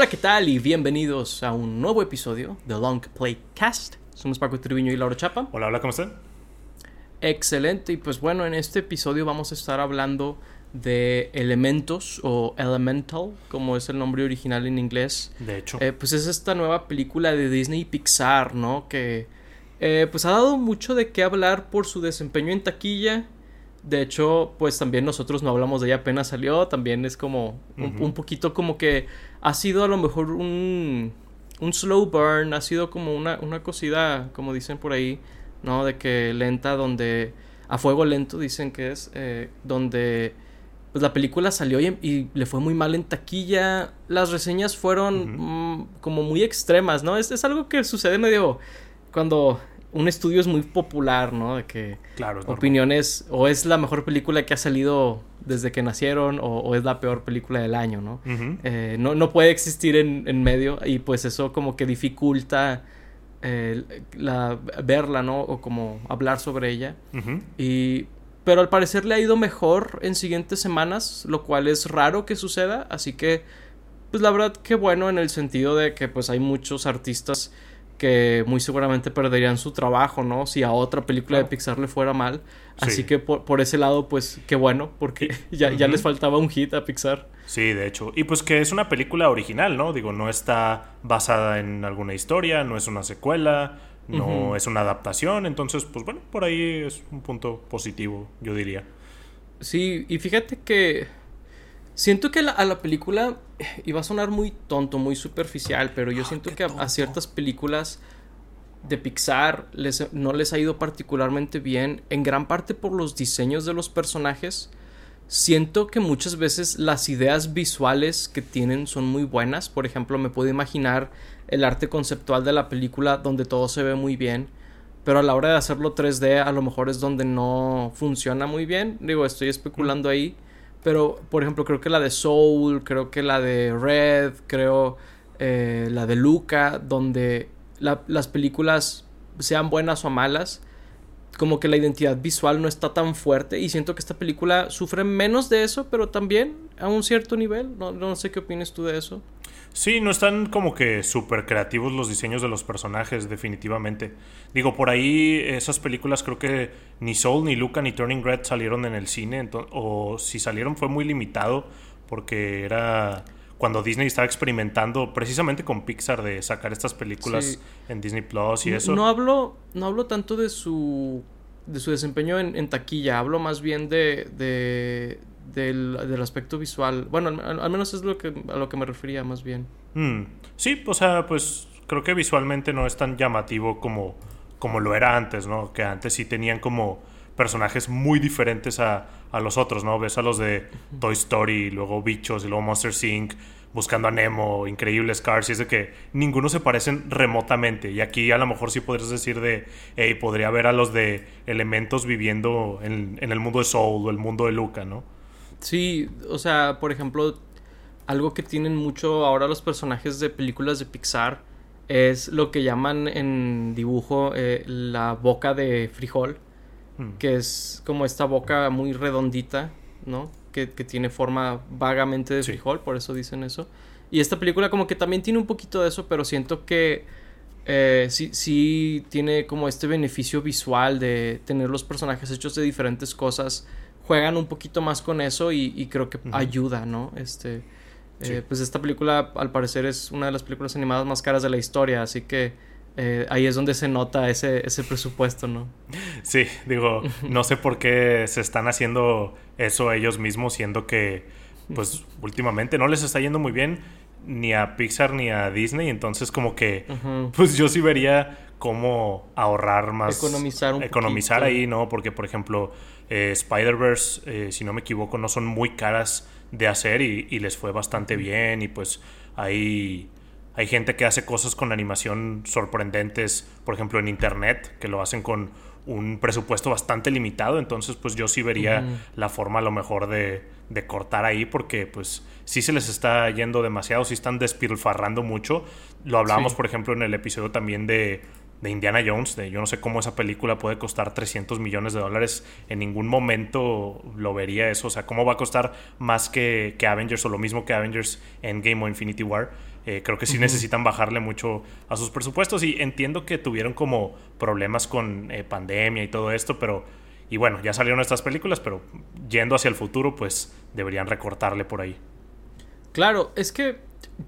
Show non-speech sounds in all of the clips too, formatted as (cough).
Hola, ¿qué tal? Y bienvenidos a un nuevo episodio de Long Play Cast. Somos Paco Triviño y Laura Chapa. Hola, hola, ¿cómo están? Excelente. Y pues bueno, en este episodio vamos a estar hablando de Elementos o Elemental, como es el nombre original en inglés. De hecho. Eh, pues es esta nueva película de Disney y Pixar, ¿no? Que eh, pues ha dado mucho de qué hablar por su desempeño en taquilla. De hecho, pues también nosotros no hablamos de ella apenas salió. También es como un, poquito como que ha sido a lo mejor un, un slow burn. Ha sido como una, una cosida, como dicen por ahí, ¿no? De que lenta, donde... A fuego lento dicen que es. eh, donde... Pues la película salió y, y le fue muy mal en taquilla. Las reseñas fueron mm, como muy extremas, ¿no? Es, es algo que sucede medio cuando un estudio es muy popular, ¿no? De que Claro, normal. opiniones o es la mejor película que ha salido desde que nacieron o, o es la peor película del año, ¿no? Eh, no, no puede existir en, en medio y pues eso como que dificulta eh, la, verla, ¿no? O como hablar sobre ella. Y, pero al parecer le ha ido mejor en siguientes semanas, lo cual es raro que suceda, así que pues la verdad que bueno en el sentido de que pues hay muchos artistas que muy seguramente perderían su trabajo, ¿no? Si a otra película de. Pixar le fuera mal. Así Sí. que por, por ese lado, pues qué bueno, porque (laughs) ya, les faltaba un hit a Pixar. Sí, de hecho. Y pues que es una película original, ¿no? Digo, no está basada en alguna historia, no es una secuela, no es una adaptación. Entonces, pues bueno, por ahí es un punto positivo, yo diría. Sí, y fíjate que siento que la- a la película iba a sonar muy tonto, muy superficial, pero yo siento qué que a, a ciertas películas de Pixar les- no les ha ido particularmente bien, en gran parte por los diseños de los personajes. Siento que muchas veces las ideas visuales que tienen son muy buenas. Por ejemplo, me puedo imaginar el arte conceptual de la película donde todo se ve muy bien. Pero a la hora de hacerlo 3D a lo mejor es donde no funciona muy bien. Digo, estoy especulando ahí. Pero, por ejemplo, creo que la de Soul, creo que la de Red, creo eh, la de Luca, donde la- las películas sean buenas o malas, como que la identidad visual no está tan fuerte y siento que esta película sufre menos de eso, pero también a un cierto nivel. No, no sé qué opinas tú de eso. Sí, no están como que súper creativos los diseños de los personajes, definitivamente. Digo, por ahí esas películas creo que ni Soul, ni Luca, ni Turning Red salieron en el cine, o si salieron fue muy limitado, porque era cuando Disney estaba experimentando precisamente con Pixar de sacar estas películas Sí. en Disney Plus y eso. No hablo, no hablo tanto de su, de su desempeño en, en taquilla, hablo más bien de, de del, del aspecto visual. Bueno, al, al menos es lo que, a lo que me refería más bien. Mm, Sí, o sea, pues creo que visualmente no es tan llamativo como, como lo era antes, ¿no? Que antes sí tenían como personajes muy diferentes a, a los otros, ¿no? Ves a los de Toy Story, luego Bichos y luego Monster Inc. buscando a Nemo, Increíbles Cars, y es de que ninguno se parecen remotamente. Y aquí a lo mejor sí podrías decir de, hey, podría ver a los de Elementos viviendo en, en el mundo de Soul o el mundo de Luca, ¿no? Sí, o sea, por ejemplo, algo que tienen mucho ahora los personajes de películas de Pixar es lo que llaman en dibujo eh, la boca de frijol, Mm. que es como esta boca muy redondita, ¿no? Que, que tiene forma vagamente de Sí. frijol, por eso dicen eso. Y esta película como que también tiene un poquito de eso, pero siento que eh, sí, sí tiene como este beneficio visual de tener los personajes hechos de diferentes cosas. Juegan un poquito más con eso y, y creo que ayuda, ¿no? Este, eh, pues esta película al parecer es una de las películas animadas más caras de la historia, así que eh, ahí es donde se nota ese, ese presupuesto, ¿no? Sí, digo, (laughs) no sé por qué se están haciendo eso ellos mismos, siendo que, pues, (laughs) últimamente no les está yendo muy bien ni a Pixar ni a Disney, entonces como que, pues yo sí vería cómo ahorrar más. Economizar un Economizar poquito. ahí, ¿no? Porque, por ejemplo, eh, Spider-Verse, eh, si no me equivoco, no son muy caras de hacer y, y les fue bastante bien y pues hay... Hay gente que hace cosas con animación sorprendentes, por ejemplo en internet, que lo hacen con un presupuesto bastante limitado, entonces pues yo sí vería la forma a lo mejor de, de cortar ahí porque pues sí se les está yendo demasiado, sí están despilfarrando mucho. Lo hablábamos Sí. por ejemplo en el episodio también de de Indiana Jones. De, yo no sé cómo esa película puede costar 300 millones de dólares. En ningún momento lo vería eso. O sea, ¿cómo va a costar más que, que Avengers o lo mismo que Avengers Endgame o Infinity War? Eh, creo que sí necesitan bajarle mucho a sus presupuestos y entiendo que tuvieron como problemas con eh, pandemia y todo esto, pero... Y bueno, ya salieron estas películas, pero yendo hacia el futuro, pues deberían recortarle por ahí. Claro, es que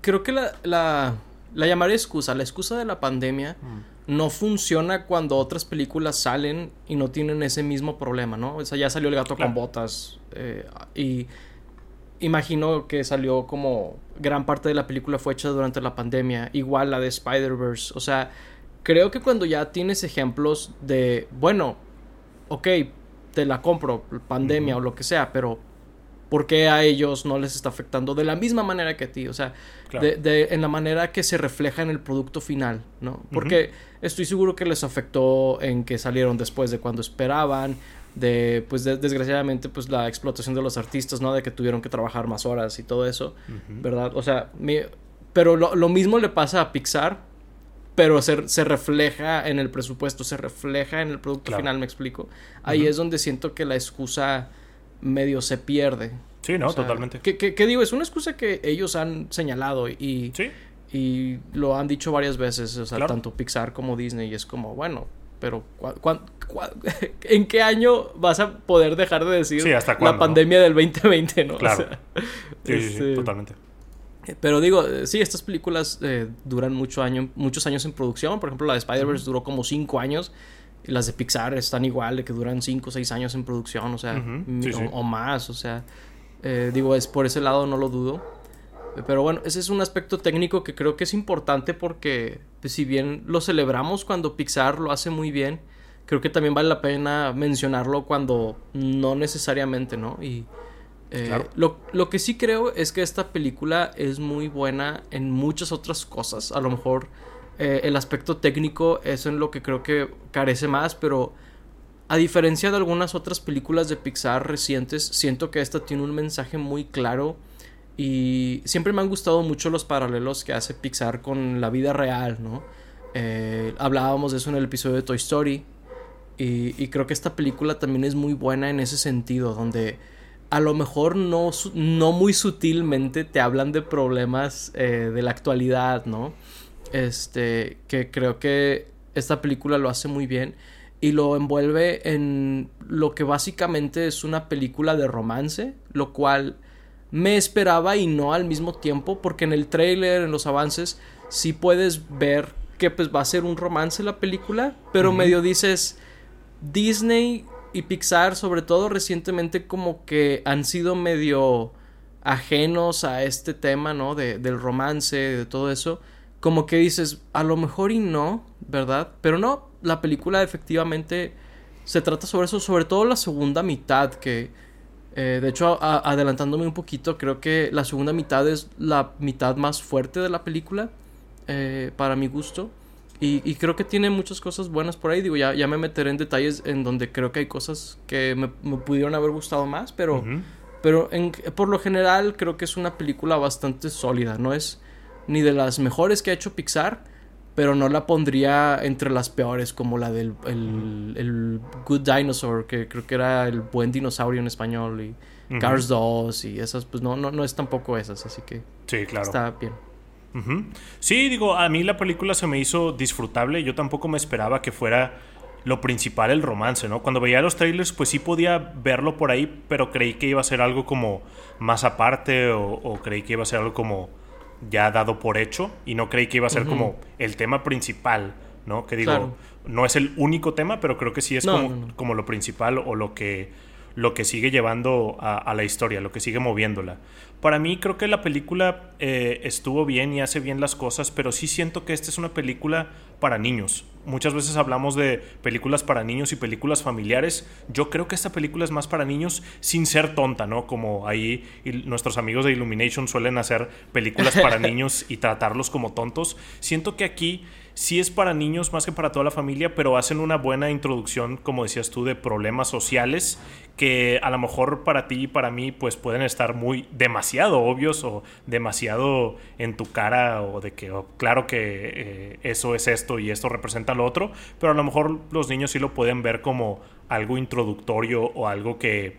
creo que la, la, la llamaré excusa, la excusa de la pandemia mm. No funciona cuando otras películas salen y no tienen ese mismo problema, ¿no? O sea, ya salió El gato con botas eh, y imagino que salió como gran parte de la película fue hecha durante la pandemia, igual la de Spider-Verse, o sea, creo que cuando ya tienes ejemplos de, bueno, ok, te la compro, pandemia o lo que sea, pero ¿por qué a ellos no les está afectando de la misma manera que a ti? O sea, de, en la manera que se refleja en el producto final, ¿no? Porque estoy seguro que les afectó en que salieron después de cuando esperaban, de pues desgraciadamente pues la explotación de los artistas, ¿no? De que tuvieron que trabajar más horas y todo eso, ¿verdad? O sea, pero lo, mismo le pasa a Pixar, pero se, se, refleja en el presupuesto, se refleja en el producto final, me explico. Ahí es donde siento que la excusa medio se pierde. Sí, no, totalmente. Que, digo, es una excusa que ellos han señalado y, y lo han dicho varias veces, o sea, tanto Pixar como Disney, y es como, bueno, pero (laughs) en qué año vas a poder dejar de decir la pandemia del 2020, no? Claro. sí, sí, este, totalmente. Pero digo, eh, sí, estas películas eh, duran mucho año, muchos años en producción. Por ejemplo, la de Spider-Verse duró como 5 años. Las de Pixar están igual, de que duran 5 o 6 años en producción, o sea, o, más. O sea, eh, digo, es por ese lado no lo dudo. Pero bueno, ese es un aspecto técnico que creo que es importante porque pues, si bien lo celebramos cuando Pixar lo hace muy bien, creo que también vale la pena mencionarlo cuando no necesariamente, ¿no? Y eh, lo, lo, que sí creo es que esta película es muy buena en muchas otras cosas. A lo mejor eh, el aspecto técnico es en lo que creo que carece más, pero a diferencia de algunas otras películas de Pixar recientes, siento que esta tiene un mensaje muy claro y siempre me han gustado mucho los paralelos que hace Pixar con la vida real, ¿no? Eh, hablábamos de eso en el episodio de Toy Story. Y, creo que esta película también es muy buena en ese sentido, donde a lo mejor no, no muy sutilmente te hablan de problemas eh, de la actualidad, ¿no? Este, que creo que esta película lo hace muy bien y lo envuelve en lo que básicamente es una película de romance, lo cual me esperaba y no al mismo tiempo, porque en el trailer, en los avances, sí puedes ver que pues va a ser un romance la película, pero medio dices Disney y Pixar, sobre todo recientemente, como que han sido medio ajenos a este tema, ¿no? De, del romance, de todo eso. Como que dices, a lo mejor y no, ¿verdad? Pero no, la película efectivamente se trata sobre eso, sobre todo la segunda mitad, que eh, de hecho, adelantándome un poquito, creo que la segunda mitad es la mitad más fuerte de la película, eh, para mi gusto. Y, creo que tiene muchas cosas buenas por ahí. Digo, ya, ya me meteré en detalles en donde creo que hay cosas que me, pudieron haber gustado más, pero, pero por lo general creo que es una película bastante sólida. No es ni de las mejores que ha hecho Pixar, pero no la pondría entre las peores como la del el, Good Dinosaur, que creo que era el buen dinosaurio en español, y Cars 2 y esas, pues no, no, no es tampoco esas, así que sí, claro. está bien. Sí, digo, a mí la película se me hizo disfrutable, yo tampoco me esperaba que fuera lo principal el romance, ¿no? Cuando veía los trailers, pues sí podía verlo por ahí, pero creí que iba a ser algo como más aparte o, o creí que iba a ser algo como ya dado por hecho y no creí que iba a ser como el tema principal, ¿no? Que digo, no es el único tema, pero creo que sí es como, como, lo principal o lo que, lo que sigue llevando a, la historia, lo que sigue moviéndola. Para mí creo que la película eh, estuvo bien y hace bien las cosas, pero sí siento que esta es una película para niños. Muchas veces hablamos de películas para niños y películas familiares. Yo creo que esta película es más para niños sin ser tonta, ¿no? Como ahí nuestros amigos de Illumination suelen hacer películas para (laughs) niños y tratarlos como tontos. Siento que aquí sí es para niños más que para toda la familia, pero hacen una buena introducción, como decías tú, de problemas sociales que a lo mejor para ti y para mí pues pueden estar muy demasiado obvios o demasiado en tu cara o de que oh, claro que eh, eso es esto y esto representa lo otro, pero a lo mejor los niños sí lo pueden ver como algo introductorio o algo que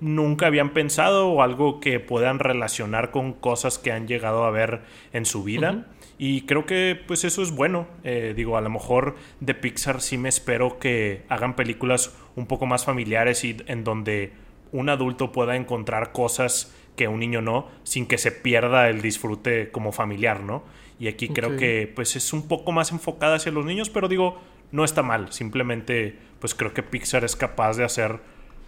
nunca habían pensado o algo que puedan relacionar con cosas que han llegado a ver en su vida. Y creo que pues eso es bueno. Eh, digo, a lo mejor de Pixar sí me espero que hagan películas un poco más familiares y en donde un adulto pueda encontrar cosas que un niño no, sin que se pierda el disfrute como familiar, ¿no? Y aquí creo que pues es un poco más enfocada hacia los niños, pero digo, no está mal. Simplemente pues creo que Pixar es capaz de hacer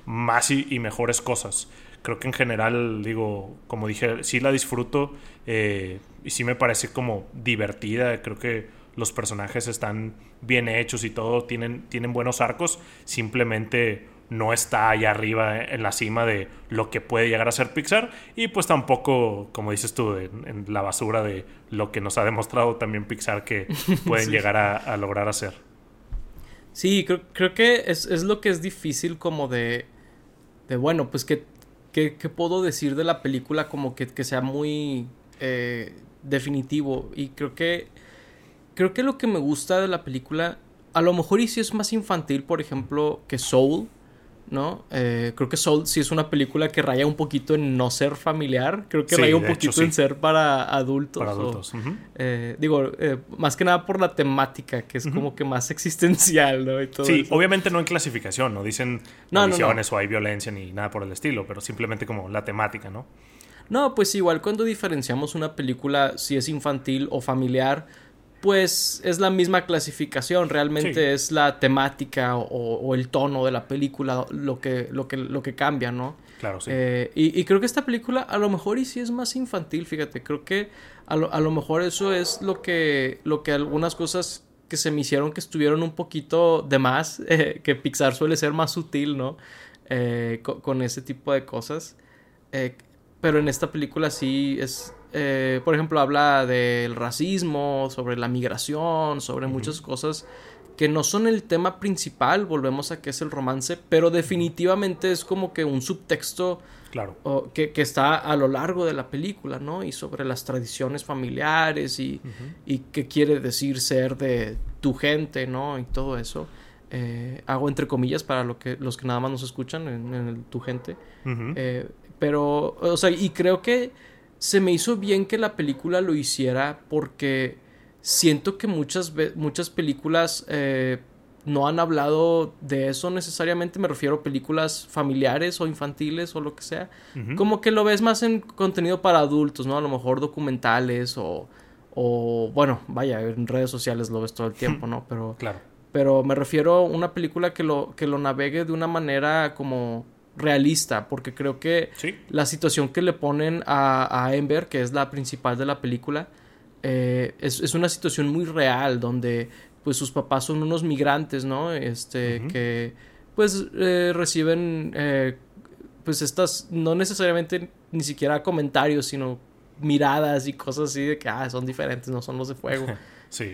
más y mejores cosas creo que en general, digo, como dije, sí la disfruto eh, y sí me parece como divertida. Creo que los personajes están bien hechos y todo, tienen, tienen buenos arcos. Simplemente no está allá arriba en la cima de lo que puede llegar a ser Pixar y pues tampoco, como dices tú, en, la basura de lo que nos ha demostrado también Pixar que (laughs) pueden llegar a, lograr hacer. Sí, creo, creo que es, es, lo que es difícil como de, de bueno, pues que ¿qué, puedo decir de la película como que, sea muy eh, definitivo? Y creo que, creo que lo que me gusta de la película, a lo mejor y si es más infantil, por ejemplo, que Soul, ¿no? Eh, creo que Soul sí es una película que raya un poquito en no ser familiar. Creo que raya un poquito en ser para adultos. Para adultos. Eh, digo, eh, más que nada por la temática, que es como que más (laughs) existencial, ¿no? sí, obviamente no en clasificación, no dicen no, o hay violencia ni nada por el estilo, pero simplemente como la temática, ¿no? No, pues igual cuando diferenciamos una película si es infantil o familiar pues es la misma clasificación, realmente es la temática o, el tono de la película lo que, lo que, lo que cambia, ¿no? Claro, sí. Eh, y, creo que esta película a lo mejor y sí es más infantil, fíjate, creo que a lo, mejor eso es lo que, lo que algunas cosas que se me hicieron que estuvieron un poquito de más, (laughs) eh, que Pixar suele ser más sutil, ¿no? Eh, con, ese tipo de cosas. Pero en esta película sí es, eh, por ejemplo, habla del racismo, sobre la migración, sobre muchas cosas que no son el tema principal, volvemos a que es el romance, pero definitivamente es como que un subtexto claro. que, está a lo largo de la película, ¿no? Y sobre las tradiciones familiares y, y qué quiere decir ser de tu gente, ¿no? Y todo eso. Eh, hago entre comillas para lo que, los que nada más nos escuchan en, tu gente. Eh, pero, o sea, y creo que se me hizo bien que la película lo hiciera porque siento que muchas, muchas películas eh, no han hablado de eso necesariamente, me refiero a películas familiares o infantiles o lo que sea, como que lo ves más en contenido para adultos, ¿no? A lo mejor documentales o, o bueno, vaya, en redes sociales lo ves todo el (laughs) tiempo, ¿no? Pero, claro. pero me refiero a una película que lo, que lo navegue de una manera como realista, porque creo que la situación que le ponen a, a, Ember, que es la principal de la película, eh, es, una situación muy real, donde pues sus papás son unos migrantes, ¿no? Este, que pues eh, reciben eh, pues estas, no necesariamente ni siquiera comentarios, sino miradas y cosas así de que, ah, son diferentes, no son los de fuego. (laughs) sí.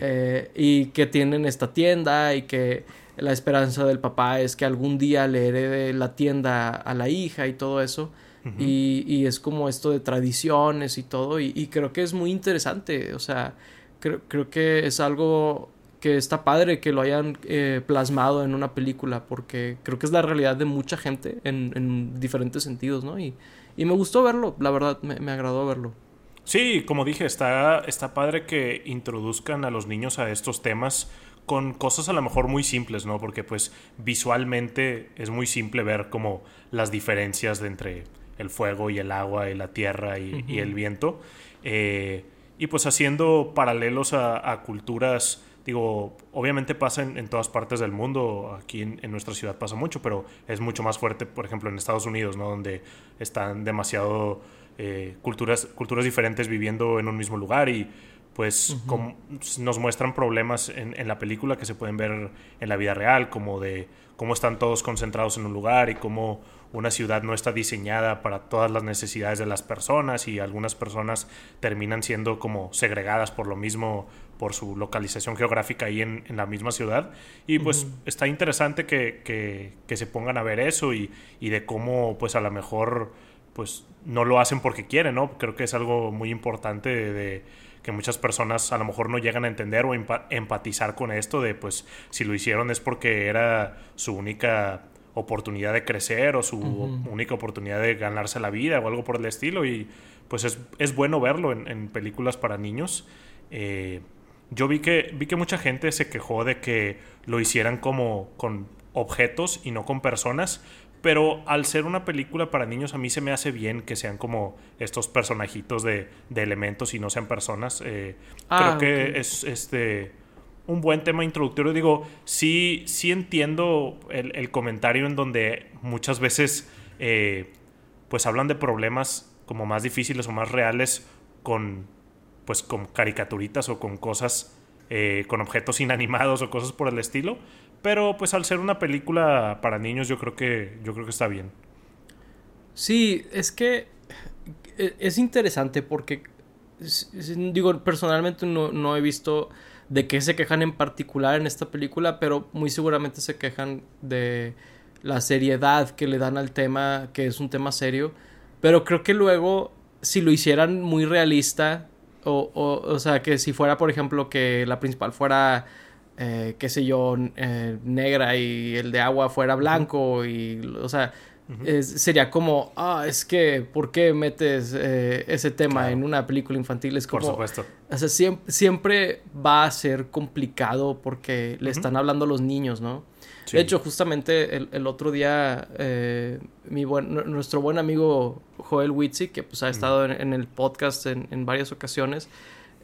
y que tienen esta tienda y que la esperanza del papá es que algún día le herede la tienda a la hija y todo eso. y, y, es como esto de tradiciones y todo. Y, creo que es muy interesante. O sea, creo, creo, que es algo que está padre que lo hayan eh, plasmado en una película. Porque creo que es la realidad de mucha gente en, en diferentes sentidos, ¿no? Y, y, me gustó verlo, la verdad, me, me agradó verlo. Sí, como dije, está, está padre que introduzcan a los niños a estos temas con cosas a lo mejor muy simples, ¿no? Porque pues visualmente es muy simple ver como las diferencias de entre el fuego y el agua y la tierra y, el viento. Eh, y pues haciendo paralelos a, culturas, digo, obviamente pasa en, todas partes del mundo, aquí en, nuestra ciudad pasa mucho, pero es mucho más fuerte, por ejemplo, en Estados Unidos, ¿no? Donde están demasiado eh, culturas, culturas diferentes viviendo en un mismo lugar y pues nos muestran problemas en, en, la película que se pueden ver en la vida real, como de cómo están todos concentrados en un lugar y cómo una ciudad no está diseñada para todas las necesidades de las personas y algunas personas terminan siendo como segregadas por lo mismo, por su localización geográfica ahí en, la misma ciudad. Y pues está interesante que, que, se pongan a ver eso y, y, de cómo pues a lo mejor pues no lo hacen porque quieren, ¿no? Creo que es algo muy importante de, que muchas personas a lo mejor no llegan a entender o empatizar con esto de pues si lo hicieron es porque era su única oportunidad de crecer o su única oportunidad de ganarse la vida o algo por el estilo. Y pues es, bueno verlo en, películas para niños. Eh, yo vi que, vi que mucha gente se quejó de que lo hicieran como con objetos y no con personas. Pero al ser una película para niños, a mí se me hace bien que sean como estos personajitos de, elementos y no sean personas. Eh, ah, creo que es este un buen tema introductorio. Digo, sí, sí entiendo el, comentario en donde muchas veces eh, pues hablan de problemas como más difíciles o más reales con pues con caricaturitas o con cosas eh, con objetos (laughs) inanimados o cosas por el estilo pero pues al ser una película para niños yo creo que yo creo que está bien sí es que e, es interesante porque digo personalmente no, no he visto de qué se quejan en particular en esta película, pero muy seguramente se quejan de la seriedad que le dan al tema, que es un tema serio. Pero creo que luego, si lo hicieran muy realista, o, o, o sea, que si fuera, por ejemplo, que la principal fuera, eh, qué sé yo, eh, negra y el de agua fuera blanco, y, o sea, sería como, ah, es que, ¿por qué metes eh, ese tema en una película infantil? Es como, Por supuesto. O sea, siempre, siempre va a ser complicado porque le están hablando a los niños, ¿no? De hecho, justamente el, otro día, mi buen, nuestro buen amigo Joel Witzy, que pues ha estado en, el podcast en, varias ocasiones,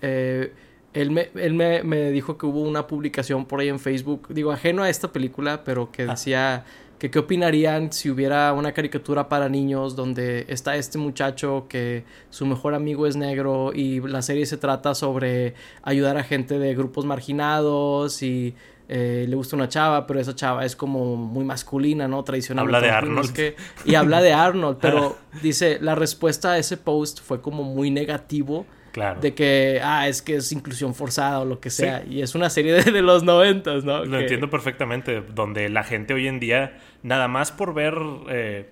eh, él, me, él me, me, dijo que hubo una publicación por ahí en Facebook, digo, ajeno a esta película, pero que ah. decía que qué opinarían si hubiera una caricatura para niños donde está este muchacho que su mejor amigo es negro y la serie se trata sobre ayudar a gente de grupos marginados y eh, le gusta una chava, pero esa chava es como muy masculina, ¿no? Tradicional. Habla de Arnold. y habla de Arnold, (laughs) pero dice, la respuesta a ese post fue como muy negativo Claro. De que, ah, es que es inclusión forzada o lo que sea. Y es una serie de, los noventas, ¿no? Lo entiendo perfectamente. Donde la gente hoy en día, nada más por ver, eh,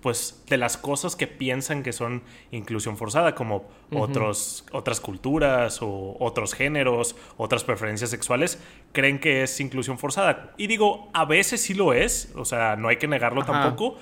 pues, de las cosas que piensan que son inclusión forzada, como otros, otras culturas o otros géneros, otras preferencias sexuales, creen que es inclusión forzada. Y digo, a veces sí lo es, o sea, no hay que negarlo tampoco.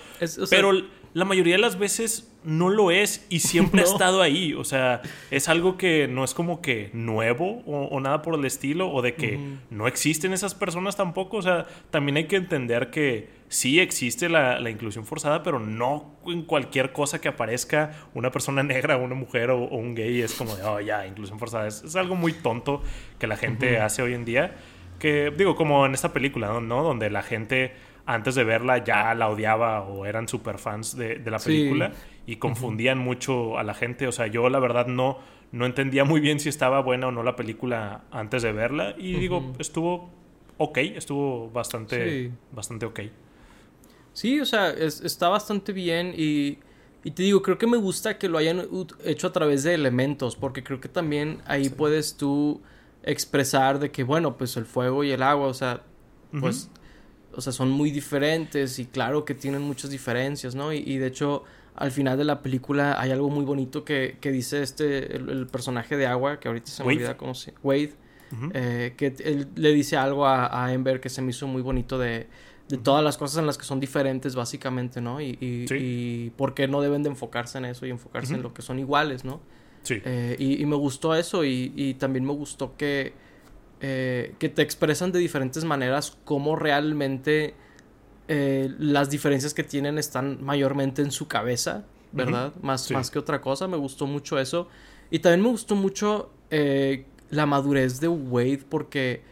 pero la mayoría de las veces no lo es y siempre ha (laughs) estado ahí. O sea, es algo que no es como que nuevo o, nada por el estilo o de que no existen esas personas tampoco. O sea, también hay que entender que sí existe la, inclusión forzada, pero no en cualquier cosa que aparezca una persona negra, una mujer o, un gay es como de, oh, ya, inclusión forzada. Es, algo muy tonto que la gente hace hoy en día. Que digo, como en esta película, ¿no? Donde la gente antes de verla ya la odiaba o eran super fans de, la película y confundían mucho a la gente. O sea, yo la verdad no, no entendía muy bien si estaba buena o no la película antes de verla. Y digo, estuvo ok, estuvo bastante, bastante ok. Sí, o sea, está bastante bien y, y, te digo, creo que me gusta que lo hayan hecho a través de elementos, porque creo que también ahí puedes tú expresar de que, bueno, pues el fuego y el agua, o sea, pues o sea, son muy diferentes y claro que tienen muchas diferencias, ¿no? Y, de hecho, al final de la película hay algo muy bonito que, que dice este, el, personaje de agua, que ahorita se me olvida cómo se... Wade, eh, que él le dice algo a, a, Ember que se me hizo muy bonito de, de todas las cosas en las que son diferentes, básicamente, ¿no? Y, y, por qué no deben de enfocarse en eso y enfocarse en lo que son iguales, ¿no? Sí. Eh, y, me gustó eso y, también me gustó que eh, que te expresan de diferentes maneras cómo realmente eh, las diferencias que tienen están mayormente en su cabeza, ¿verdad? más, más que otra cosa, me gustó mucho eso. Y también me gustó mucho eh, la madurez de Wade porque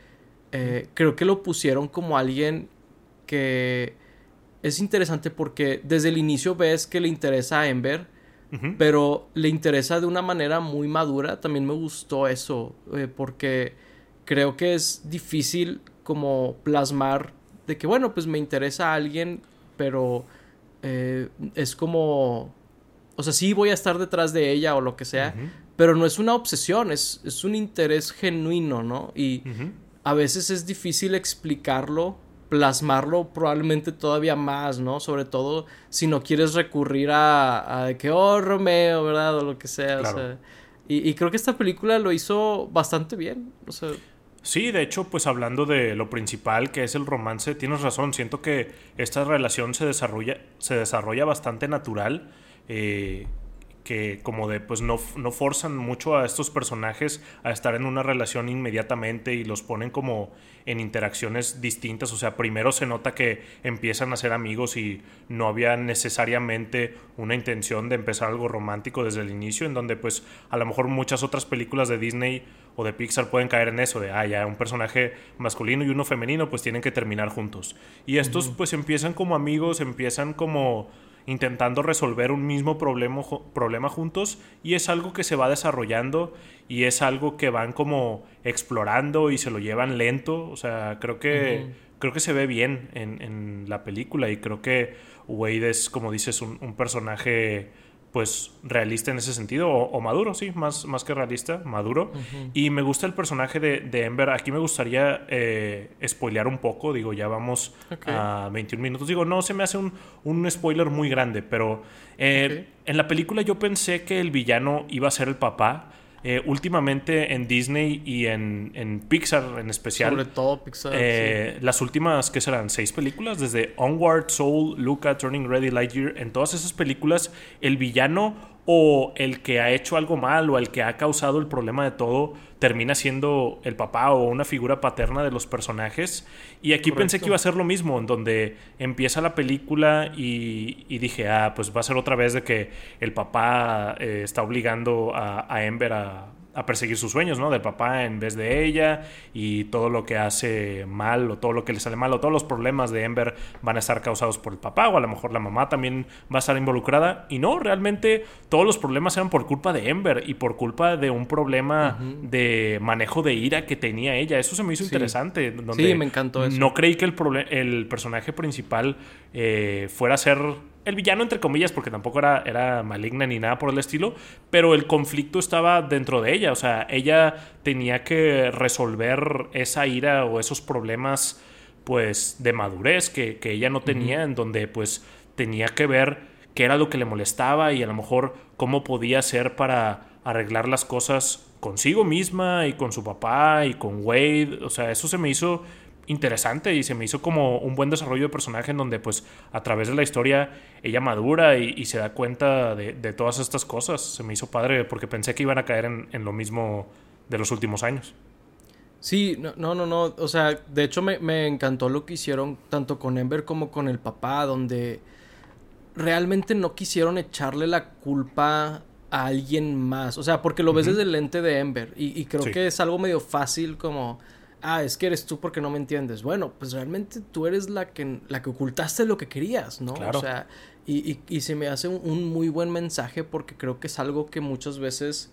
creo que lo pusieron como alguien que es interesante porque desde el inicio ves que le interesa a Ember, pero le interesa de una manera muy madura. También me gustó eso, eh, porque creo que es difícil como plasmar de que, bueno, pues me interesa a alguien, pero eh, es como, o sea, sí voy a estar detrás de ella o lo que sea, pero no es una obsesión, es, es un interés genuino, ¿no? Y a veces es difícil explicarlo plasmarlo probablemente todavía más, ¿no? Sobre todo si no quieres recurrir a, a que, oh, Romeo, ¿verdad? O lo que sea. O sea y, y, creo que esta película lo hizo bastante bien. O sea. Sí, de hecho, pues hablando de lo principal que es el romance, tienes razón. Siento que esta relación se desarrolla, se desarrolla bastante natural. Eh, que como de pues no, no forzan mucho a estos personajes a estar en una relación inmediatamente y los ponen como en interacciones distintas. O sea, primero se nota que empiezan a ser amigos y no había necesariamente una intención de empezar algo romántico desde el inicio, en donde pues a lo mejor muchas otras películas de Disney o de Pixar pueden caer en eso, de, ah, ya un personaje masculino y uno femenino pues tienen que terminar juntos. Y estos pues empiezan como amigos, empiezan como intentando resolver un mismo problema, problema juntos y es algo que se va desarrollando y es algo que van como explorando y se lo llevan lento. O sea, creo que, creo que se ve bien en, en, la película y creo que Wade es, como dices, un, un personaje pues realista en ese sentido, o, maduro, sí, más, más que realista, maduro. Y me gusta el personaje de, de Ember. Aquí me gustaría eh, spoilear un poco, digo, ya vamos a 21 minutos. Digo, no se me hace un, un spoiler muy grande, pero eh, en la película yo pensé que el villano iba a ser el papá. Eh, últimamente en Disney y en, Pixar en especial. Sobre todo Pixar. Eh, las últimas, ¿qué serán? Seis películas, desde Onward, Soul, Luca, Turning Ready, Lightyear. En todas esas películas, el villano o el que ha hecho algo mal o el que ha causado el problema de todo termina siendo el papá o una figura paterna de los personajes. Y aquí pensé que iba a ser lo mismo, en donde empieza la película y, dije, ah, pues va a ser otra vez de que el papá eh, está obligando a, a Ember a, a perseguir sus sueños, ¿no? Del papá en vez de ella y todo lo que hace mal o todo lo que le sale mal o todos los problemas de Ember van a estar causados por el papá o a lo mejor la mamá también va a estar involucrada y no, realmente todos los problemas eran por culpa de Ember y por culpa de un problema de manejo de ira que tenía ella. Eso se me hizo interesante. Donde sí, me encantó eso. No creí que el, el personaje principal eh, fuera a ser el villano, entre comillas, porque tampoco era, era maligna ni nada por el estilo, pero el conflicto estaba dentro de ella, o sea, ella tenía que resolver esa ira o esos problemas, pues, de madurez que, ella no tenía, en donde, pues, tenía que ver qué era lo que le molestaba y a lo mejor cómo podía hacer para arreglar las cosas consigo misma y con su papá y con Wade, o sea, eso se me hizo interesante y se me hizo como un buen desarrollo de personaje en donde pues a través de la historia ella madura y, se da cuenta de, todas estas cosas. Se me hizo padre porque pensé que iban a caer en, lo mismo de los últimos años. Sí, no, no, no, no. o sea, de hecho me, me encantó lo que hicieron tanto con Ember como con el papá, donde realmente no quisieron echarle la culpa a alguien más. O sea, porque lo ves desde el lente de Ember y, creo que es algo medio fácil como ah, es que eres tú porque no me entiendes. Bueno, pues realmente tú eres la que, la que ocultaste lo que querías, ¿no? O sea, y, y, se me hace un, muy buen mensaje porque creo que es algo que muchas veces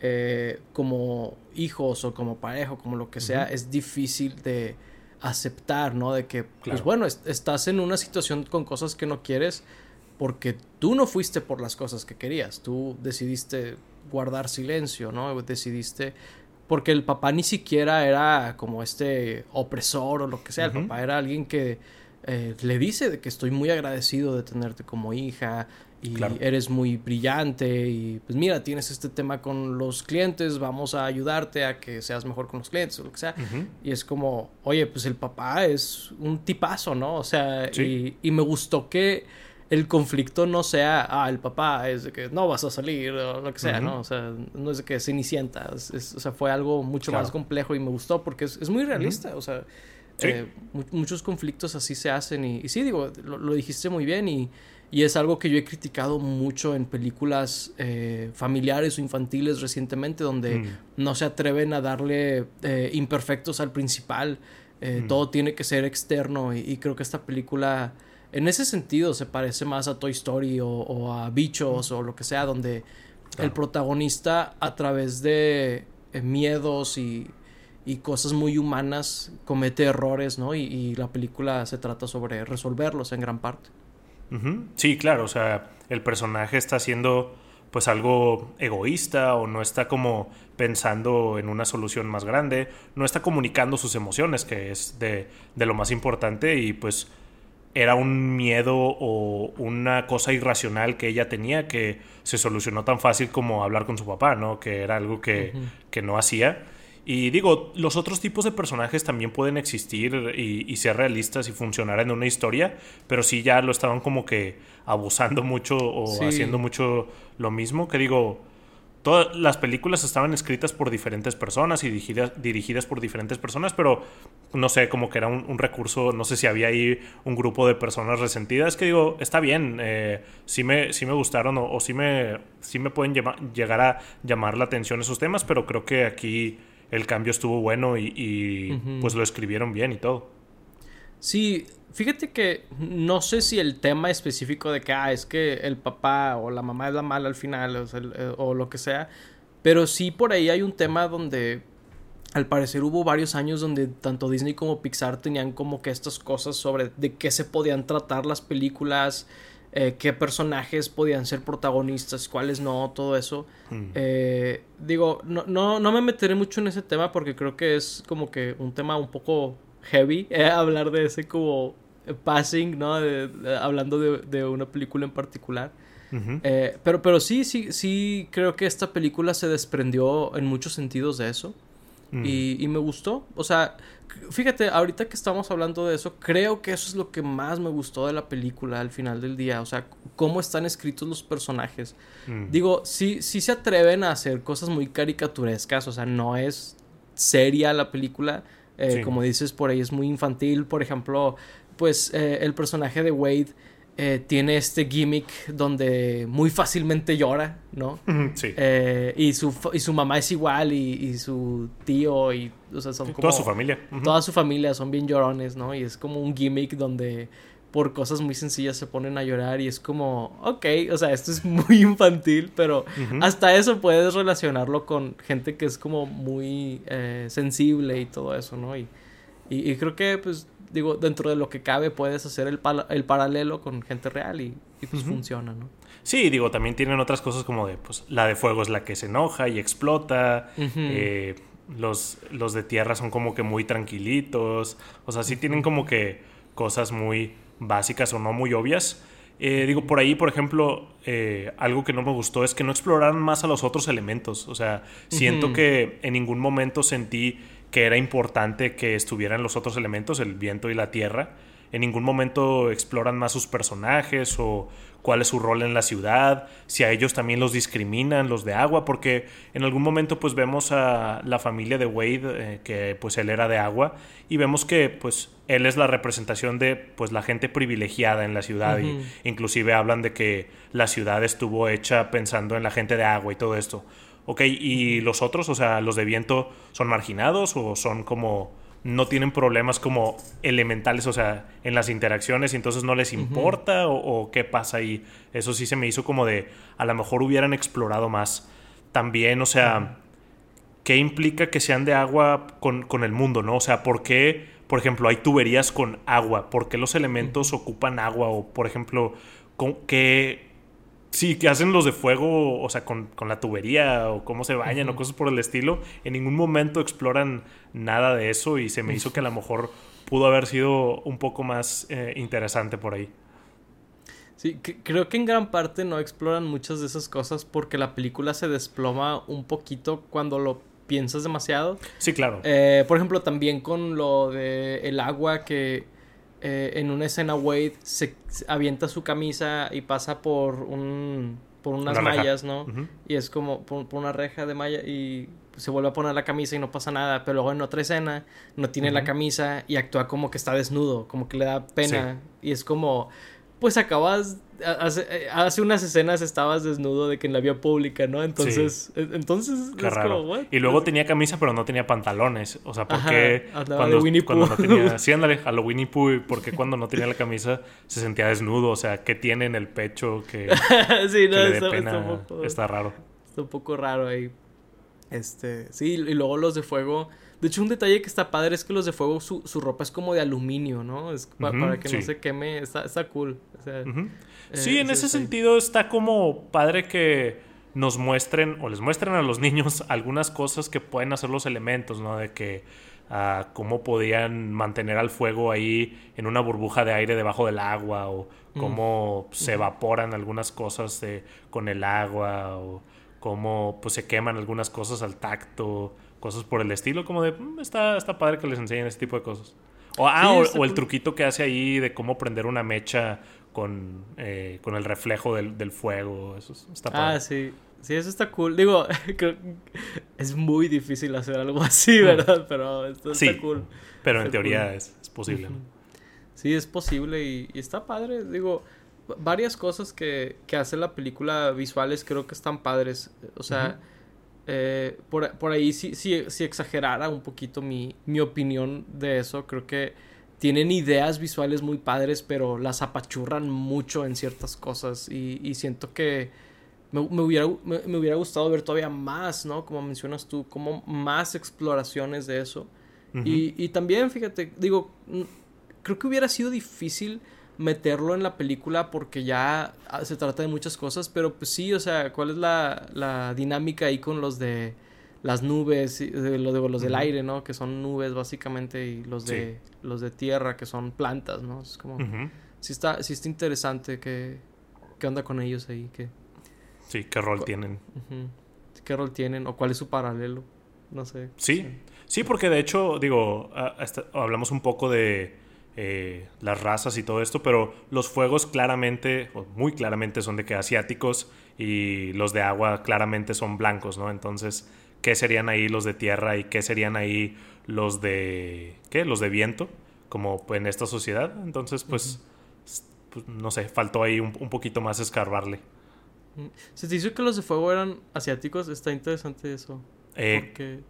eh, como hijos o como pareja o como lo que sea, es difícil de aceptar, ¿no? De que, pues bueno, estás en una situación con cosas que no quieres porque tú no fuiste por las cosas que querías, tú decidiste guardar silencio, ¿no? Decidiste porque el papá ni siquiera era como este opresor o lo que sea, el papá era alguien que eh, le dice de que estoy muy agradecido de tenerte como hija y eres muy brillante y pues mira, tienes este tema con los clientes, vamos a ayudarte a que seas mejor con los clientes o lo que sea. Y es como, oye, pues el papá es un tipazo, ¿no? O sea, y, y me gustó que el conflicto no sea, ah, el papá es de que no vas a salir o lo que sea, ¿no? O sea, no es de que se inicienta, o sea, fue algo mucho más complejo y me gustó porque es, muy realista, o sea, eh, muchos conflictos así se hacen y, sí, digo, lo, dijiste muy bien y, y, es algo que yo he criticado mucho en películas eh, familiares o infantiles recientemente donde mm. no se atreven a darle eh, imperfectos al principal, mm. todo tiene que ser externo y creo que esta película en ese sentido se parece más a Toy Story o, a Bichos o lo que sea, donde el protagonista a través de eh, miedos y, y, cosas muy humanas comete errores, ¿no? Y, la película se trata sobre resolverlos en gran parte. Sí, claro, o sea, el personaje está haciendo pues algo egoísta o no está como pensando en una solución más grande, no está comunicando sus emociones, que es de, de lo más importante y pues era un miedo o una cosa irracional que ella tenía que se solucionó tan fácil como hablar con su papá, ¿no? Que era algo que, que no hacía. Y digo, los otros tipos de personajes también pueden existir y, ser realistas y funcionar en una historia, pero sí ya lo estaban como que abusando mucho o haciendo mucho lo mismo, que digo, todas las películas estaban escritas por diferentes personas y dirigidas, dirigidas por diferentes personas, pero no sé, como que era un, recurso, no sé si había ahí un grupo de personas resentidas, que digo, está bien, eh, sí, me, sí me gustaron o, sí, me, sí me pueden llegar a llamar la atención esos temas, pero creo que aquí el cambio estuvo bueno y, pues lo escribieron bien y todo. Sí, fíjate que no sé si el tema específico de que ah, es que el papá o la mamá es la mala al final o, eh, o lo que sea, pero sí por ahí hay un tema donde al parecer hubo varios años donde tanto Disney como Pixar tenían como que estas cosas sobre de qué se podían tratar las películas, eh, qué personajes podían ser protagonistas, cuáles no, todo eso. Hmm. Eh, digo, no, no, no me meteré mucho en ese tema porque creo que es como que un tema un poco heavy (laughs) eh, hablar de ese como passing, ¿no? hablando de, una película en particular. pero, pero sí, sí, sí creo que esta película se desprendió en muchos sentidos de eso. Mm. Y, me gustó. O sea, fíjate, ahorita que estamos hablando de eso, creo que eso es lo que más me gustó de la película al final del día. O sea, cómo están escritos los personajes. Mm. Digo, sí, sí se atreven a hacer cosas muy caricaturescas. O sea, no es seria la película. Eh, como dices, por ahí es muy infantil. Por ejemplo, pues eh, el personaje de Wade eh, tiene este gimmick donde muy fácilmente llora, ¿no? Sí. Y, su, y su mamá es igual y, su tío y, o sea, son como... Toda su familia. Toda su familia son bien llorones, ¿no? Y es como un gimmick donde por cosas muy sencillas se ponen a llorar y es como, ok, o sea, esto es (laughs) muy infantil, pero hasta eso puedes relacionarlo con gente que es como muy eh, sensible y todo eso, ¿no? Y, y, y creo que pues digo, dentro de lo que cabe puedes hacer el, el paralelo con gente real y, pues funciona, ¿no? Sí, digo, también tienen otras cosas como de, pues, la de fuego es la que se enoja y explota. Eh, los, los de tierra son como que muy tranquilitos. O sea, sí tienen como que cosas muy básicas o no muy obvias. Eh, digo, por ahí, por ejemplo, eh, algo que no me gustó es que no exploraran más a los otros elementos. O sea, siento que en ningún momento sentí que era importante que estuvieran los otros elementos, el viento y la tierra. En ningún momento exploran más sus personajes o cuál es su rol en la ciudad, si a ellos también los discriminan, los de agua, porque en algún momento pues vemos a la familia de Wade, eh, que pues él era de agua, y vemos que pues él es la representación de pues la gente privilegiada en la ciudad, y inclusive hablan de que la ciudad estuvo hecha pensando en la gente de agua y todo esto. Ok, ¿y los otros, o sea, los de viento, son marginados o son como no tienen problemas como elementales, o sea, en las interacciones y entonces no les importa o, qué pasa ahí? Eso sí se me hizo como de, a lo mejor hubieran explorado más también, o sea, ¿qué implica que sean de agua con, con, el mundo, no? O sea, ¿por qué, por ejemplo, hay tuberías con agua? ¿Por qué los elementos ocupan agua? O, por ejemplo, ¿qué, Sí, que hacen los de fuego, o sea, con, la tubería o cómo se bañan o cosas por el estilo. En ningún momento exploran nada de eso y se me hizo que a lo mejor pudo haber sido un poco más eh, interesante por ahí. Sí, creo que en gran parte no exploran muchas de esas cosas porque la película se desploma un poquito cuando lo piensas demasiado. Sí, claro. Eh, por ejemplo, también con lo de el agua que eh, en una escena Wade se, avienta su camisa y pasa por un por unas mallas, ¿no? Y es como por, una reja de malla y se vuelve a poner la camisa y no pasa nada, pero luego en otra escena no tiene la camisa y actúa como que está desnudo, como que le da pena. Y es como pues acabas, hace, hace, unas escenas estabas desnudo de que en la vía pública, ¿no? Entonces, entonces Qué raro. y luego tenía camisa pero no tenía pantalones, o sea, ¿por qué cuando, cuando, no tenía, (laughs) sí, ándale, a lo Winnie Pooh, ¿por qué cuando no tenía la camisa se sentía desnudo? O sea, ¿qué tiene en el pecho que, (laughs) sí, no, le está, pena? Está, poco, está raro. Está un poco raro ahí. Este, sí, y luego los de fuego de hecho, un detalle que está padre es que los de fuego, su, ropa es como de aluminio, ¿no? Es para que no se queme. Está, está cool. Eh, sí, en ese sentido está como padre que nos muestren o les muestren a los (laughs) niños algunas cosas que pueden hacer los elementos, ¿no? De que uh, cómo podían mantener al fuego ahí en una burbuja de aire debajo del agua o mm. cómo se evaporan algunas cosas de, con el agua o cómo pues, se queman algunas cosas al tacto cosas por el estilo, como de, mm, está, está padre que les enseñen ese tipo de cosas. O, ah, o, el truquito que hace ahí de cómo prender una mecha con, eh, con el reflejo del, del, fuego, eso está padre. Ah, sí. Sí, eso está cool. Digo, (laughs) es muy difícil hacer algo así, ¿verdad? Pero esto está cool. Pero en teoría es, es, posible. Sí, es posible y, está padre. Digo, varias cosas que, que hace la película visuales creo que están padres. O sea, eh, por, ahí sí, sí, sí, exagerara un poquito mi, mi opinión de eso. Creo que tienen ideas visuales muy padres, pero las apachurran mucho en ciertas cosas. Y, siento que me, hubiera, me, hubiera gustado ver todavía más, ¿no? Como mencionas tú, como más exploraciones de eso. y, y también, fíjate, digo, creo que hubiera sido difícil meterlo en la película porque ya ah, se trata de muchas cosas, pero pues sí, o sea, ¿cuál es la, la dinámica ahí con los de las nubes, de, los del aire, ¿no? Que son nubes básicamente y los de los de tierra que son plantas, ¿no? Es como sí está sí está interesante que qué onda con ellos ahí, que Sí, qué rol tienen. ¿Qué rol tienen o cuál es su paralelo? No sé. Sí. Sí, porque de hecho, digo, hablamos un poco de eh, las razas y todo esto, pero los fuegos claramente, o muy claramente son de que asiáticos y los de agua claramente son blancos, ¿no? Entonces, ¿qué serían ahí los de tierra y qué serían ahí los de, ¿qué? Los de viento, como en esta sociedad. Entonces, pues, pues no sé, faltó ahí un, poquito más escarbarle. Se te dice que los de fuego eran asiáticos, está interesante eso. Eh,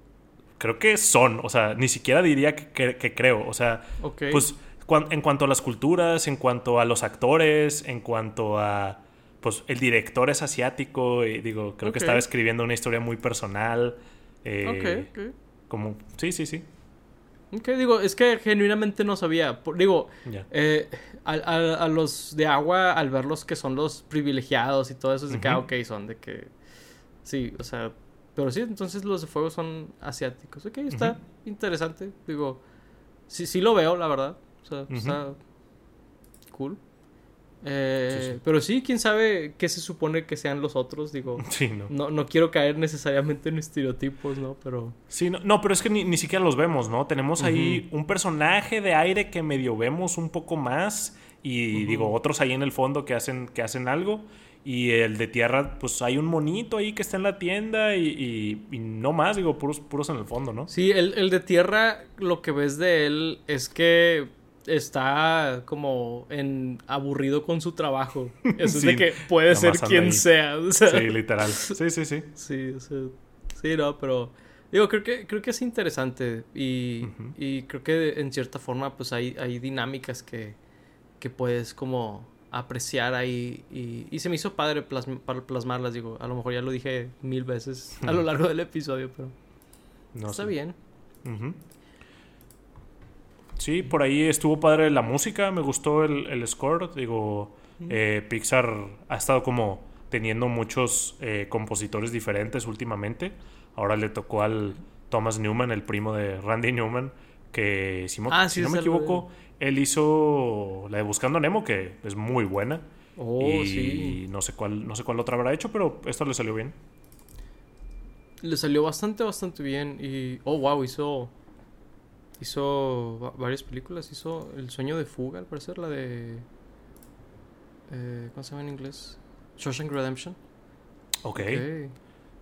creo que son, o sea, ni siquiera diría que, creo, o sea, pues en cuanto a las culturas, en cuanto a los actores, en cuanto a pues el director es asiático y digo, creo que estaba escribiendo una historia muy personal. Eh, ok, Como, sí, sí, sí. Ok, digo, es que genuinamente no sabía. Digo, eh, a, los de agua, al verlos que son los privilegiados y todo eso, es de que, ah, ok, son de que. Sí, o sea. Pero sí, entonces los de fuego son asiáticos. Ok, está interesante. Digo, sí, sí lo veo, la verdad. O sea, está cool. Eh, pero sí, quién sabe qué se supone que sean los otros, digo. (laughs) no. no. quiero caer necesariamente en estereotipos, ¿no? Pero. Sí, no, pero es que ni, siquiera los vemos, ¿no? Tenemos ahí un personaje de aire que medio vemos un poco más. Y digo, otros ahí en el fondo que hacen, que hacen algo. Y el de tierra, pues hay un monito ahí que está en la tienda y, no más, digo, puros, puros en el fondo, ¿no? Sí, el, el de tierra, lo que ves de él es que está como en aburrido con su trabajo. (laughs) Eso es de que puede ser quien sea. sí, literal. Sí, sí, sí. Sí, sí, no, pero digo, creo que, creo que es interesante y, y creo que en cierta forma pues hay, hay dinámicas que, que puedes como apreciar ahí y, y se me hizo padre para plasmarlas, digo, a lo mejor ya lo dije mil veces a lo largo del episodio, pero no está bien. Sí, por ahí estuvo padre la música, me gustó el, score. Digo, eh, Pixar ha estado como teniendo muchos eh, compositores diferentes últimamente. Ahora le tocó al Thomas Newman, el primo de Randy Newman, que si, ah, no me equivoco, él hizo la de Buscando Nemo, que es muy buena. Oh, y no sé cuál, no sé cuál otra habrá hecho, pero esto le salió bien. Le salió bastante, bastante bien. Y. Oh, wow, hizo Hizo varias películas. Hizo El sueño de fuga, al parecer, la de. Eh, ¿Cómo se llama en inglés? Shawshank Redemption. Ok.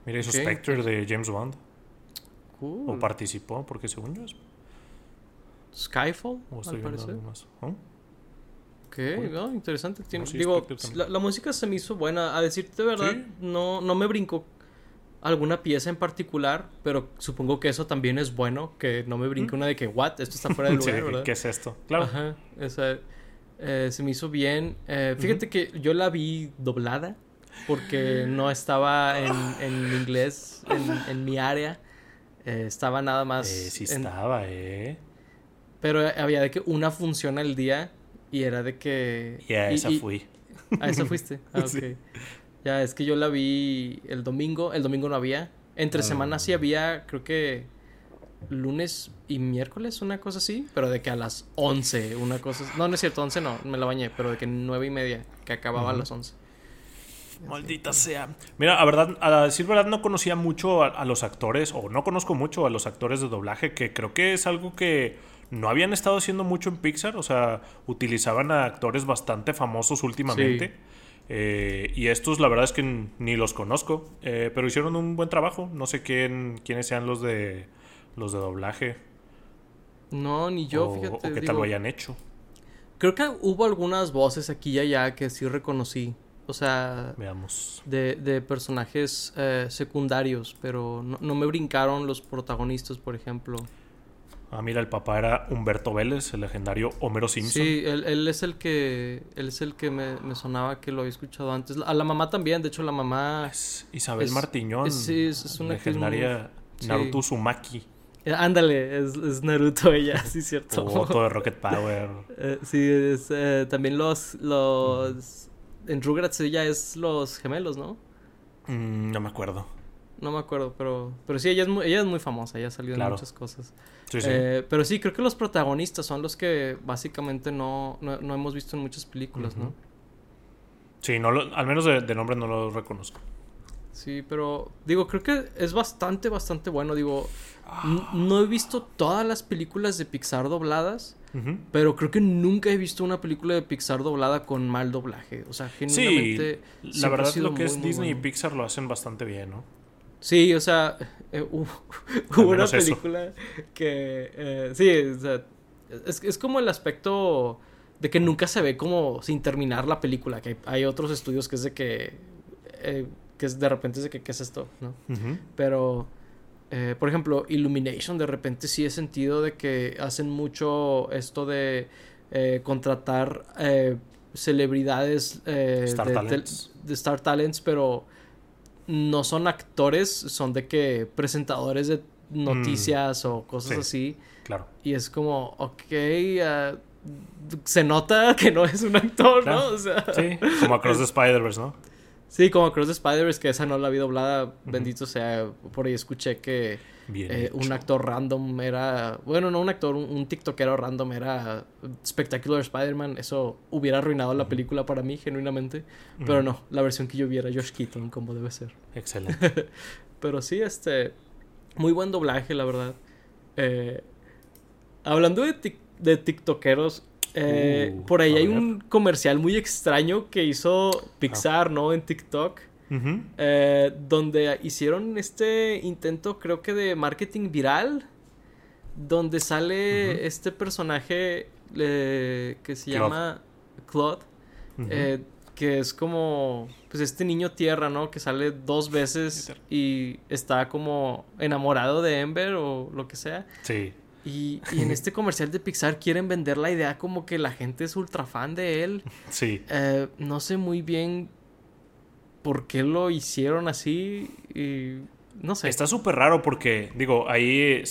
Mira, hizo Spectre de James Bond. Cool. O participó, porque según yo es. Skyfall, al parecer. Ok, interesante. digo, la, música se me hizo buena. A decirte de verdad, no, no me brincó alguna pieza en particular, pero supongo que eso también es bueno, que no me brinque una de que, what, esto está fuera de (laughs) lugar, ¿Qué es esto? Claro. Ajá, esa, eh, se me hizo bien. Eh, fíjate que yo la vi doblada porque no estaba en, en inglés en, mi área. Eh, estaba nada más. Eh, sí estaba, eh. Pero había de que una función al día y era de que. Y a esa fui. A esa fuiste. (laughs) Ah, ok. Ya, es que yo la vi el domingo. El domingo no había. Entre ah. semanas sí había, creo que lunes y miércoles, una cosa así, pero de que a las 11, una cosa... No, no es cierto, 11 no, me la bañé, pero de que nueve y media, que acababa a las 11. Maldita sea. Mira, a verdad, a decir verdad, no conocía mucho a, los actores, o no conozco mucho a los actores de doblaje, que creo que es algo que no habían estado haciendo mucho en Pixar. O sea, utilizaban a actores bastante famosos últimamente. Eh, y estos, la verdad es que ni los conozco. Eh, pero hicieron un buen trabajo. No sé quién, quiénes sean los de los de doblaje. No, ni yo, fíjate. O qué tal lo hayan hecho. Creo que hubo algunas voces aquí y allá que sí reconocí. O sea, veamos. De, de personajes eh, secundarios, pero no, me brincaron los protagonistas, por ejemplo. Ah, mira, el papá era Humberto Vélez, el legendario Homero Simpson. Sí, él, es el que él es el que me, sonaba que lo había escuchado antes. A la mamá también, de hecho la mamá es Isabel Martiñón. sí, es, una legendaria Naruto Sumaki. Eh, ándale, es, Naruto ella, (laughs) sí, cierto. O de Rocket Power. (laughs) Eh, sí, es, también los, los en Rugrats ella es los gemelos, ¿no? Mm, no me acuerdo. No me acuerdo, pero, pero sí, ella es muy, ella es muy famosa, ella ha salido en muchas cosas. Sí, sí. Eh, pero sí, creo que los protagonistas son los que básicamente no, no, hemos visto en muchas películas, ¿no? Sí, no al menos de, de nombre no lo reconozco. Sí, pero digo, creo que es bastante, bastante bueno. Digo, no he visto todas las películas de Pixar dobladas, pero creo que nunca he visto una película de Pixar doblada con mal doblaje. O sea, genuinamente. Sí, la verdad lo que es Disney y Pixar lo hacen bastante bien, ¿no? Sí, o sea, eh, (laughs) hubo, una película que. Eh, sí, o sea, es, como el aspecto de que nunca se ve como sin terminar la película. Que hay, otros estudios que es de que. Eh, que es de repente es de que, ¿qué es esto? ¿no? Pero, eh, por ejemplo, Illumination, de repente sí he sentido de que hacen mucho esto de eh, contratar eh, celebridades Star de, de, Star Talents, pero no son actores, son de que presentadores de noticias o cosas así. Claro. Y es como, ok, se nota (laughs) que no es un actor, ¿no? O sea, sí, como Across the Spider-Verse, ¿no? Sí, como Cross the Spider-Verse, que esa no la vi doblada, bendito sea. Por ahí escuché que eh, un actor random era. Bueno, no un actor, un, TikTokero random era Spectacular Spider-Man. Eso hubiera arruinado la película para mí, genuinamente. Pero no, la versión que yo vi era Josh Keaton, como debe ser. Excelente. (laughs) Pero sí, este. Muy buen doblaje, la verdad. Eh, hablando de, de TikTokeros, eh, uh, por ahí hay un comercial muy extraño que hizo Pixar, ¿no? En TikTok. Eh, donde hicieron este intento, creo que de marketing viral. Donde sale este personaje eh, que se llama Claude. que es como, pues este niño tierra, ¿no? Que sale dos veces y está como enamorado de Ember o lo que sea. Sí. Y, en (laughs) este comercial de Pixar quieren vender la idea como que la gente es ultra fan de él. Sí. Eh, no sé muy bien por qué lo hicieron así. Y no sé. Está súper raro porque, digo, ahí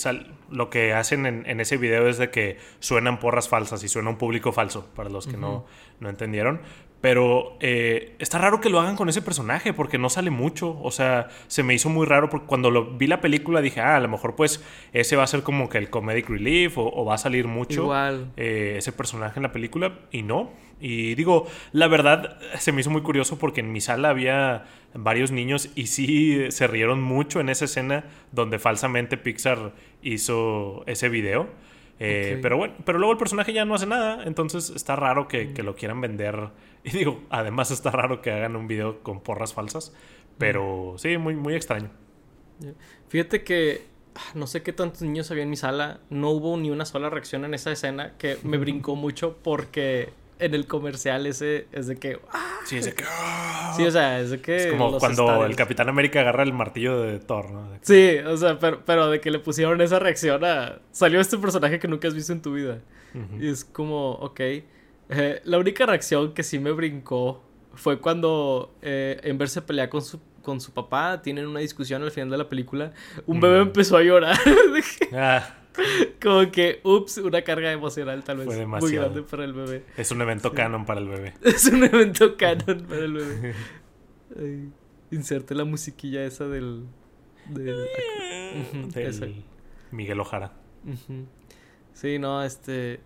lo que hacen en, ese video es de que suenan porras falsas y suena un público falso, para los que no, no entendieron. Pero eh, está raro que lo hagan con ese personaje porque no sale mucho. O sea, se me hizo muy raro porque cuando lo vi la película dije, ah, a lo mejor pues ese va a ser como que el comedic relief o, va a salir mucho eh, ese personaje en la película y no. Y digo, la verdad se me hizo muy curioso porque en mi sala había varios niños y sí se rieron mucho en esa escena donde falsamente Pixar hizo ese video. Eh, pero bueno, pero luego el personaje ya no hace nada, entonces está raro que, lo quieran vender. (laughs) Y digo, además está raro que hagan un video con porras falsas, pero sí, muy, muy extraño. Fíjate que ah, no sé qué tantos niños había en mi sala, no hubo ni una sola reacción en esa escena que me brincó mucho porque en el comercial ese es de que. ¡ah! Sí, es de que. ¡ah! Sí, o sea, es de que. Es como cuando estadios- el Capitán América agarra el martillo de Thor, ¿no? De que- Sí, o sea, pero, pero de que le pusieron esa reacción a. Salió este personaje que nunca has visto en tu vida. Y es como, ok. Eh, la única reacción que sí me brincó fue cuando eh, en verse pelea con su, con su papá, tienen una discusión al final de la película. Un bebé empezó a llorar. (laughs) Ah, como que, ups, una carga emocional tal vez Fue muy demasiado. grande para el bebé. es un evento canon para el bebé. (laughs) Es un evento canon (laughs) para el bebé. Ay, inserte la musiquilla esa del. del Ujú, Del. Miguel Ojara. Sí, no, este.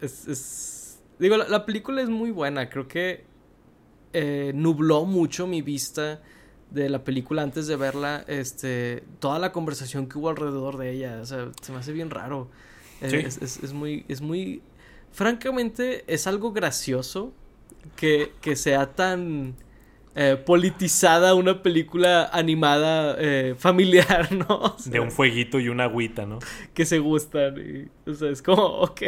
Es. es- Digo, la, la película es muy buena. Creo que eh, nubló mucho mi vista de la película antes de verla. Este. Toda la conversación que hubo alrededor de ella. O sea, se me hace bien raro. Eh, Sí. es, es- es muy. Es muy. Francamente, es algo gracioso que, que sea tan. eh, politizada una película animada eh, familiar, (laughs) ¿no? O sea, De un fueguito y una agüita, ¿no? que se gustan. Y, o sea, es como, ok.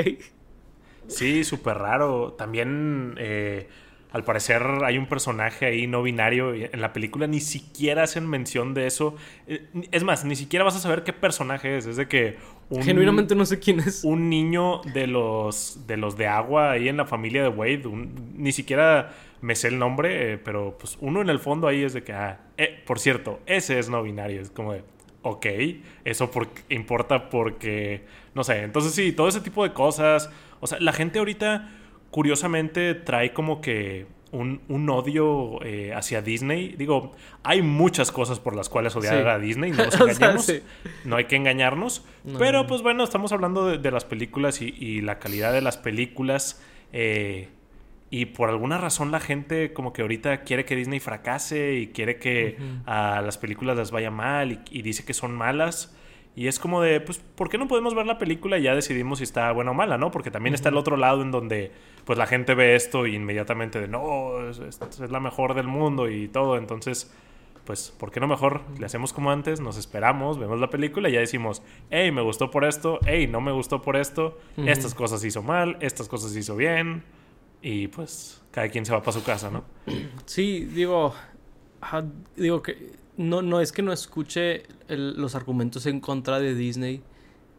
Sí, súper raro. También, eh, al parecer, hay un personaje ahí no binario. y En la película ni siquiera hacen mención de eso. Eh, Es más, ni siquiera vas a saber qué personaje es. Es de que un, Genuinamente no sé quién es. un niño de los, de los de agua ahí en la familia de Wade, un- ni siquiera me sé el nombre, eh, pero pues uno en el fondo ahí es de que, ah, eh, por cierto, ese es no binario. Es como de, ok, eso por- importa porque, no sé, entonces sí, todo ese tipo de cosas. O sea, la gente ahorita, curiosamente, trae como que un, un odio eh, hacia Disney. Digo, hay muchas cosas por las cuales odiar Sí. a Disney, no (laughs) nos sea, engañemos. sí. No hay que engañarnos. No, pero pues bueno, estamos hablando de, de las películas y, y la calidad de las películas. eh, y por alguna razón la gente como que ahorita quiere que Disney fracase y quiere que a las películas les vaya mal y, y dice que son malas. Y es como de, pues, ¿por qué no podemos ver la película y ya decidimos si está buena o mala, no? Porque también está el otro lado en donde, pues, la gente ve esto y inmediatamente de, no, es, es- es la mejor del mundo y todo. Entonces, pues, ¿por qué no mejor le hacemos como antes? Nos esperamos, vemos la película y ya decimos, hey, me gustó por esto, hey, no me gustó por esto, Ujú. estas cosas hizo mal, estas cosas hizo bien. Y pues, cada quien se va para su casa, ¿no? Sí, digo. ajá, digo que. No, no es que no escuche el- los argumentos en contra de Disney.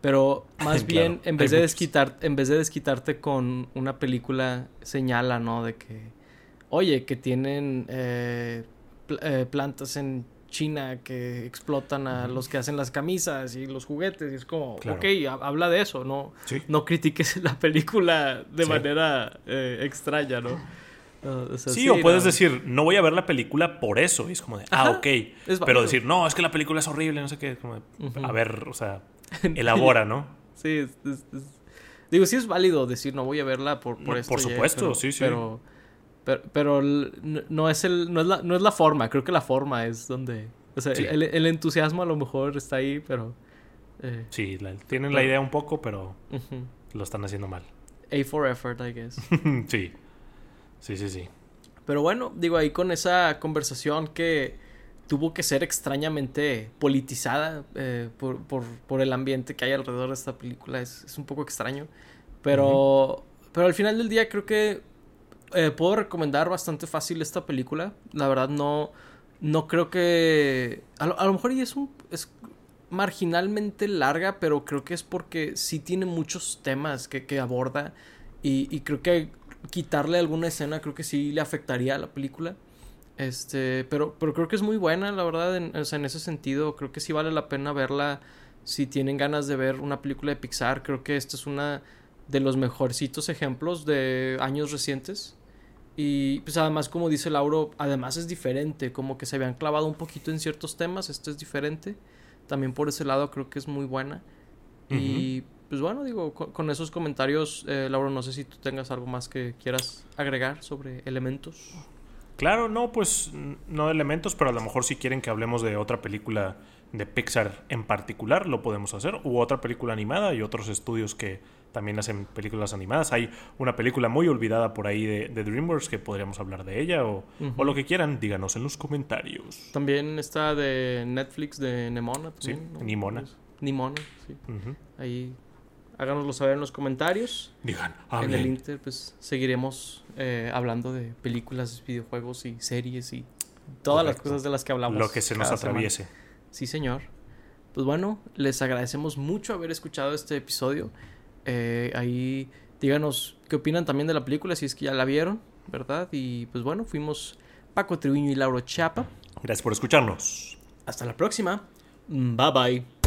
Pero más (laughs) Claro, bien, en vez, de desquitar, en vez de desquitarte con una película, señala, ¿no? De que. Oye, que tienen eh, pl- eh, plantas en China que explotan a los que hacen las camisas y los juguetes. Y es como, Claro. ok, ha- habla de eso, ¿no? Sí. no critiques (laughs) la película de Sí. manera eh, extraña, ¿no? Uh, o sea, Sí, o puedes no. decir, no voy a ver la película por eso. Y es como de, ah, Ajá, ok. Pero decir, no, es que la película es horrible, no sé qué. Es como de, a ver, o sea, (laughs) elabora, ¿no? Sí, es- es- es- digo, sí es válido decir no voy a verla por, por No, esto. por supuesto, pero- sí, sí. Pero, pero, no- es el, no es la, no es la forma. Creo que la forma es donde, o sea, Sí. el, el entusiasmo a lo mejor está ahí, pero eh, Sí, la- tienen la idea un poco, pero lo están haciendo mal. A for effort, I guess. (laughs) sí. Sí, sí, sí. Pero bueno, digo, ahí con esa conversación que tuvo que ser extrañamente politizada eh, por, por, por el ambiente que hay alrededor de esta película, es, es un poco extraño. Pero, pero al final del día creo que eh, puedo recomendar bastante fácil esta película. La verdad no, no creo que... A lo, a lo mejor y es un... Es marginalmente larga, pero creo que es porque sí tiene muchos temas que, que aborda y, y creo que quitarle alguna escena creo que sí le afectaría a la película. Este, pero, pero creo que es muy buena, la verdad, en, o sea, en ese sentido, creo que sí vale la pena verla si tienen ganas de ver una película de Pixar. Creo que esta es una de los mejorcitos ejemplos de años recientes. Y pues además, como dice Lauro, además es diferente, como que se habían clavado un poquito en ciertos temas, esto es diferente. También por ese lado creo que es muy buena. Y pues bueno, digo, con, con esos comentarios, eh, Lauro, no sé si tú tengas algo más que quieras agregar sobre elementos. Claro, no, pues no de elementos, pero a lo mejor si quieren que hablemos de otra película de Pixar en particular, lo podemos hacer. U otra película animada y otros estudios que también hacen películas animadas. Hay una película muy olvidada por ahí de, de DreamWorks que podríamos hablar de ella o, o lo que quieran, díganos en los comentarios. También está de Netflix de Nemona. Sí, También, ¿no? Nimona. Pues, Nimona, sí. Ahí, háganoslo saber en los comentarios. Digan, En el Inter, pues seguiremos eh, hablando de películas, videojuegos y series y todas las cosas de las que hablamos. Lo que se nos atraviese. Sí, señor. Pues bueno, les agradecemos mucho haber escuchado este episodio. Eh, ahí díganos qué opinan también de la película, si es que ya la vieron, ¿verdad? Y pues bueno, fuimos Paco Triviño y Lauro Chapa. Gracias por escucharnos. Hasta la próxima. Bye bye.